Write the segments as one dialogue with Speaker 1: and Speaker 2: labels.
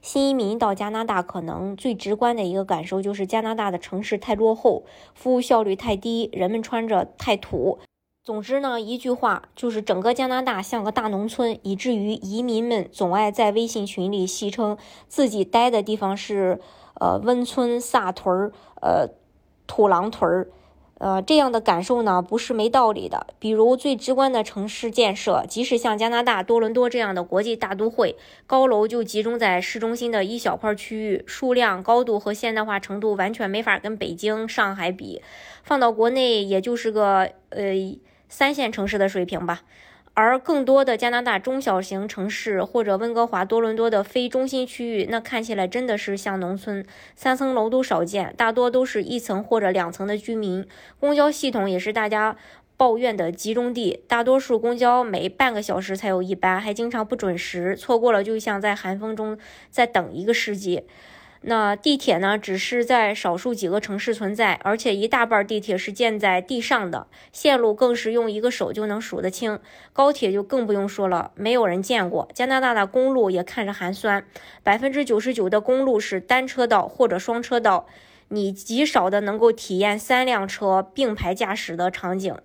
Speaker 1: 新移民到加拿大，可能最直观的一个感受就是加拿大的城市太落后，服务效率太低，人们穿着太土。总之呢，一句话就是整个加拿大像个大农村，以至于移民们总爱在微信群里戏称自己待的地方是呃温村萨屯儿，呃土狼屯儿。呃，这样的感受呢，不是没道理的。比如最直观的城市建设，即使像加拿大多伦多这样的国际大都会，高楼就集中在市中心的一小块区域，数量、高度和现代化程度完全没法跟北京、上海比。放到国内，也就是个呃三线城市的水平吧。而更多的加拿大中小型城市或者温哥华、多伦多的非中心区域，那看起来真的是像农村，三层楼都少见，大多都是一层或者两层的居民。公交系统也是大家抱怨的集中地，大多数公交每半个小时才有一班，还经常不准时，错过了就像在寒风中再等一个世纪。那地铁呢，只是在少数几个城市存在，而且一大半地铁是建在地上的，线路更是用一个手就能数得清。高铁就更不用说了，没有人见过。加拿大的公路也看着寒酸，百分之九十九的公路是单车道或者双车道，你极少的能够体验三辆车并排驾驶的场景。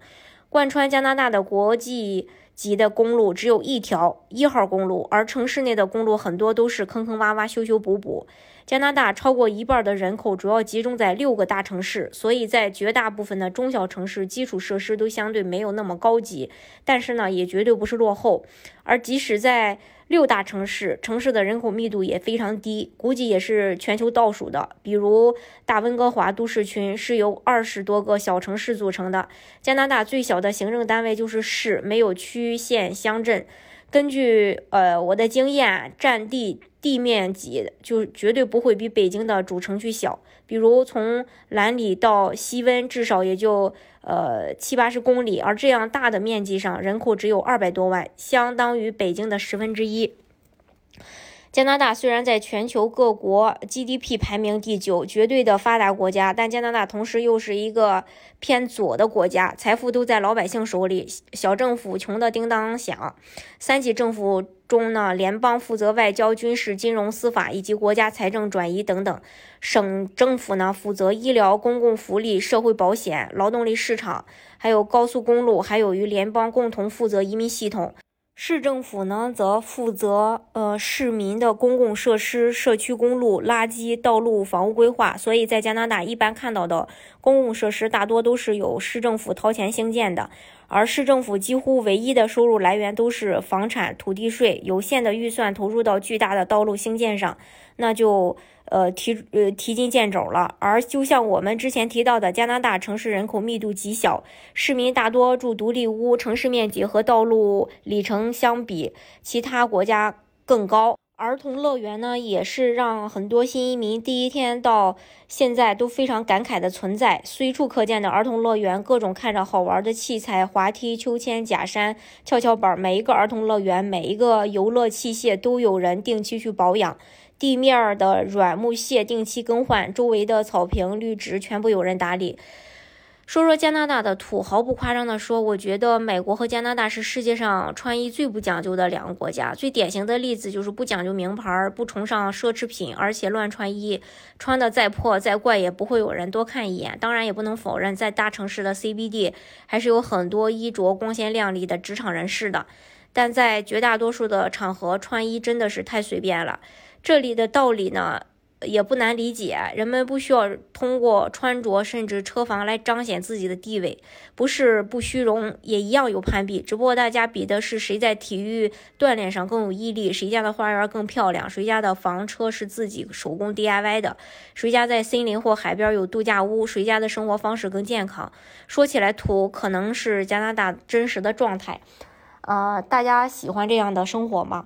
Speaker 1: 贯穿加拿大的国际级的公路只有一条一号公路，而城市内的公路很多都是坑坑洼洼、修修补补。加拿大超过一半的人口主要集中在六个大城市，所以在绝大部分的中小城市，基础设施都相对没有那么高级，但是呢，也绝对不是落后。而即使在六大城市，城市的人口密度也非常低，估计也是全球倒数的。比如大温哥华都市群是由二十多个小城市组成的，加拿大最小的行政单位就是市，没有区县乡镇。根据呃我的经验，占地地面积就绝对不会比北京的主城区小。比如从兰里到西温，至少也就呃七八十公里，而这样大的面积上，人口只有二百多万，相当于北京的十分之一。加拿大虽然在全球各国 GDP 排名第九，绝对的发达国家，但加拿大同时又是一个偏左的国家，财富都在老百姓手里，小政府穷得叮当响。三级政府中呢，联邦负责外交、军事、金融、司法以及国家财政转移等等；省政府呢，负责医疗、公共福利、社会保险、劳动力市场，还有高速公路，还有与联邦共同负责移民系统。市政府呢，则负责呃市民的公共设施、社区公路、垃圾、道路、房屋规划。所以在加拿大，一般看到的公共设施大多都是由市政府掏钱兴建的，而市政府几乎唯一的收入来源都是房产、土地税，有限的预算投入到巨大的道路兴建上，那就。呃，提呃提进剑肘了。而就像我们之前提到的，加拿大城市人口密度极小，市民大多住独立屋，城市面积和道路里程相比其他国家更高。儿童乐园呢，也是让很多新移民第一天到现在都非常感慨的存在。随处可见的儿童乐园，各种看着好玩的器材、滑梯、秋千、假山、跷跷板，每一个儿童乐园，每一个游乐器械都有人定期去保养。地面的软木屑定期更换，周围的草坪绿植全部有人打理。说说加拿大的土，毫不夸张的说，我觉得美国和加拿大是世界上穿衣最不讲究的两个国家。最典型的例子就是不讲究名牌，不崇尚奢侈品，而且乱穿衣，穿的再破再怪也不会有人多看一眼。当然，也不能否认，在大城市的 CBD 还是有很多衣着光鲜亮丽的职场人士的，但在绝大多数的场合，穿衣真的是太随便了。这里的道理呢，也不难理解。人们不需要通过穿着甚至车房来彰显自己的地位，不是不虚荣，也一样有攀比。只不过大家比的是谁在体育锻炼上更有毅力，谁家的花园更漂亮，谁家的房车是自己手工 DIY 的，谁家在森林或海边有度假屋，谁家的生活方式更健康。说起来土，可能是加拿大真实的状态。呃，大家喜欢这样的生活吗？